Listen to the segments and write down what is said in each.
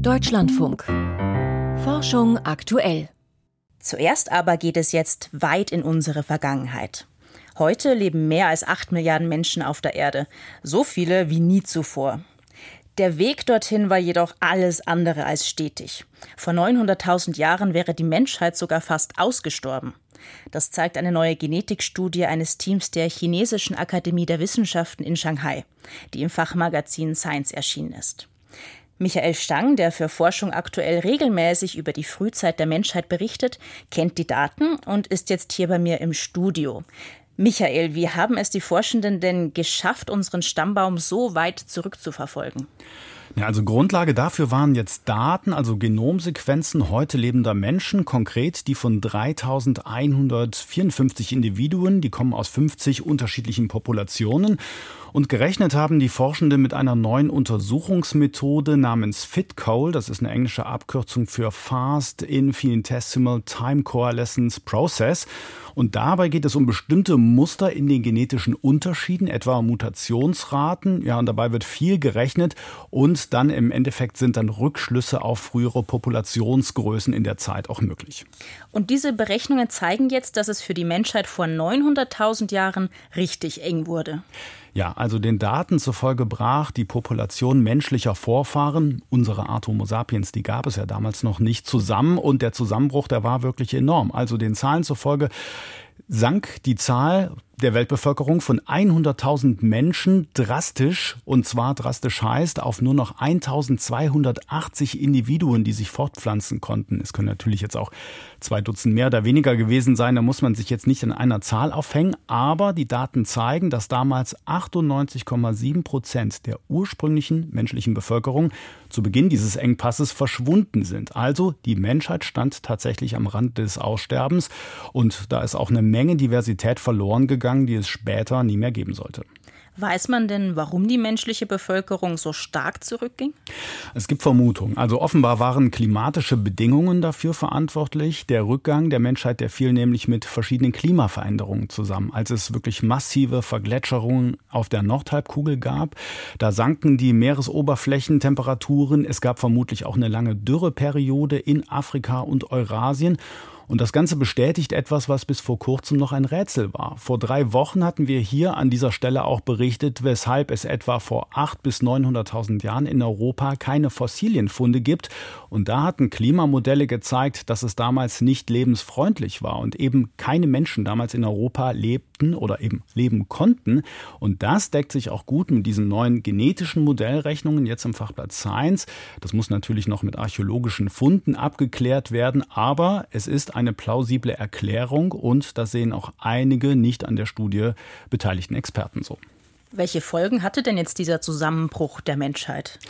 Deutschlandfunk. Forschung aktuell. Zuerst aber geht es jetzt weit in unsere Vergangenheit. Heute leben mehr als acht Milliarden Menschen auf der Erde, so viele wie nie zuvor. Der Weg dorthin war jedoch alles andere als stetig. Vor 900.000 Jahren wäre die Menschheit sogar fast ausgestorben. Das zeigt eine neue Genetikstudie eines Teams der Chinesischen Akademie der Wissenschaften in Shanghai, die im Fachmagazin Science erschienen ist. Michael Stang, der für Forschung aktuell regelmäßig über die Frühzeit der Menschheit berichtet, kennt die Daten und ist jetzt hier bei mir im Studio. Michael, wie haben es die Forschenden denn geschafft, unseren Stammbaum so weit zurückzuverfolgen? Ja, also Grundlage dafür waren jetzt Daten, also Genomsequenzen heute lebender Menschen, konkret die von 3154 Individuen, die kommen aus 50 unterschiedlichen Populationen. Und gerechnet haben die Forschenden mit einer neuen Untersuchungsmethode namens FITCOL, das ist eine englische Abkürzung für Fast Infinitesimal Time Coalescence Process. Und dabei geht es um bestimmte Muster in den genetischen Unterschieden, etwa Mutationsraten. Ja, und dabei wird viel gerechnet und dann im Endeffekt sind dann Rückschlüsse auf frühere Populationsgrößen in der Zeit auch möglich. Und diese Berechnungen zeigen jetzt, dass es für die Menschheit vor 900.000 Jahren richtig eng wurde. Ja, also den Daten zufolge brach die Population menschlicher Vorfahren, unsere Art Homo sapiens, die gab es ja damals noch nicht, zusammen und der Zusammenbruch, der war wirklich enorm. Also den Zahlen zufolge sank die Zahl der Weltbevölkerung von 100.000 Menschen drastisch, und zwar drastisch heißt, auf nur noch 1.280 Individuen, die sich fortpflanzen konnten. Es können natürlich jetzt auch zwei Dutzend mehr oder weniger gewesen sein, da muss man sich jetzt nicht an einer Zahl aufhängen, aber die Daten zeigen, dass damals 98,7 Prozent der ursprünglichen menschlichen Bevölkerung zu Beginn dieses Engpasses verschwunden sind. Also die Menschheit stand tatsächlich am Rand des Aussterbens und da ist auch eine Menge Diversität verloren gegangen Untergang, die es später nie mehr geben sollte. Weiß man denn, warum die menschliche Bevölkerung so stark zurückging? Es gibt Vermutungen. Also offenbar waren klimatische Bedingungen dafür verantwortlich. Der Rückgang der Menschheit, der fiel nämlich mit verschiedenen Klimaveränderungen zusammen. Als es wirklich massive Vergletscherungen auf der Nordhalbkugel gab, da sanken die Meeresoberflächentemperaturen. Es gab vermutlich auch eine lange Dürreperiode in Afrika und Eurasien. Und das Ganze bestätigt etwas, was bis vor kurzem noch ein Rätsel war. Vor drei Wochen hatten wir hier an dieser Stelle auch berichtet, weshalb es etwa vor 800 bis 900.000 Jahren in Europa keine Fossilienfunde gibt. Und da hatten Klimamodelle gezeigt, dass es damals nicht lebensfreundlich war und eben keine Menschen damals in Europa lebten oder eben leben konnten. Und das deckt sich auch gut mit diesen neuen genetischen Modellrechnungen jetzt im Fachblatt Science. Das muss natürlich noch mit archäologischen Funden abgeklärt werden, aber es ist eine plausible Erklärung und das sehen auch einige nicht an der Studie beteiligten Experten so. Welche Folgen hatte denn jetzt dieser Zusammenbruch der Menschheit?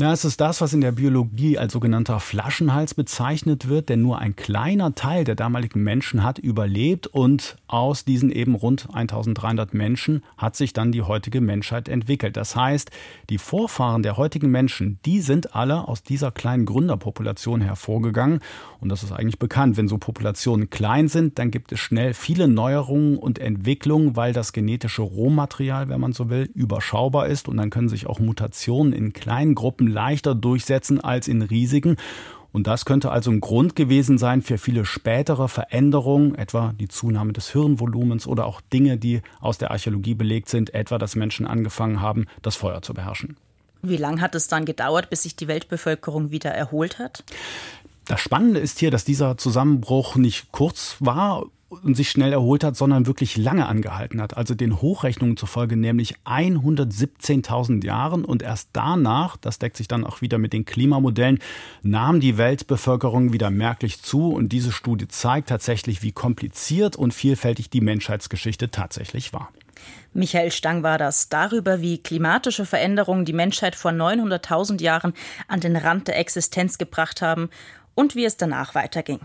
Ja, es ist das, was in der Biologie als sogenannter Flaschenhals bezeichnet wird, denn nur ein kleiner Teil der damaligen Menschen hat überlebt und aus diesen eben rund 1300 Menschen hat sich dann die heutige Menschheit entwickelt. Das heißt, die Vorfahren der heutigen Menschen, die sind alle aus dieser kleinen Gründerpopulation hervorgegangen und das ist eigentlich bekannt. Wenn so Populationen klein sind, dann gibt es schnell viele Neuerungen und Entwicklungen, weil das genetische Rohmaterial, wenn man so will, überschaubar ist und dann können sich auch Mutationen in kleinen Gruppen leichter durchsetzen als in riesigen. Und das könnte also ein Grund gewesen sein für viele spätere Veränderungen, etwa die Zunahme des Hirnvolumens oder auch Dinge, die aus der Archäologie belegt sind, etwa dass Menschen angefangen haben, das Feuer zu beherrschen. Wie lange hat es dann gedauert, bis sich die Weltbevölkerung wieder erholt hat? Das Spannende ist hier, dass dieser Zusammenbruch nicht kurz war und sich schnell erholt hat, sondern wirklich lange angehalten hat. Also den Hochrechnungen zufolge nämlich 117.000 Jahren und erst danach, das deckt sich dann auch wieder mit den Klimamodellen, nahm die Weltbevölkerung wieder merklich zu und diese Studie zeigt tatsächlich, wie kompliziert und vielfältig die Menschheitsgeschichte tatsächlich war. Michael Stang war das darüber, wie klimatische Veränderungen die Menschheit vor 900.000 Jahren an den Rand der Existenz gebracht haben und wie es danach weiterging.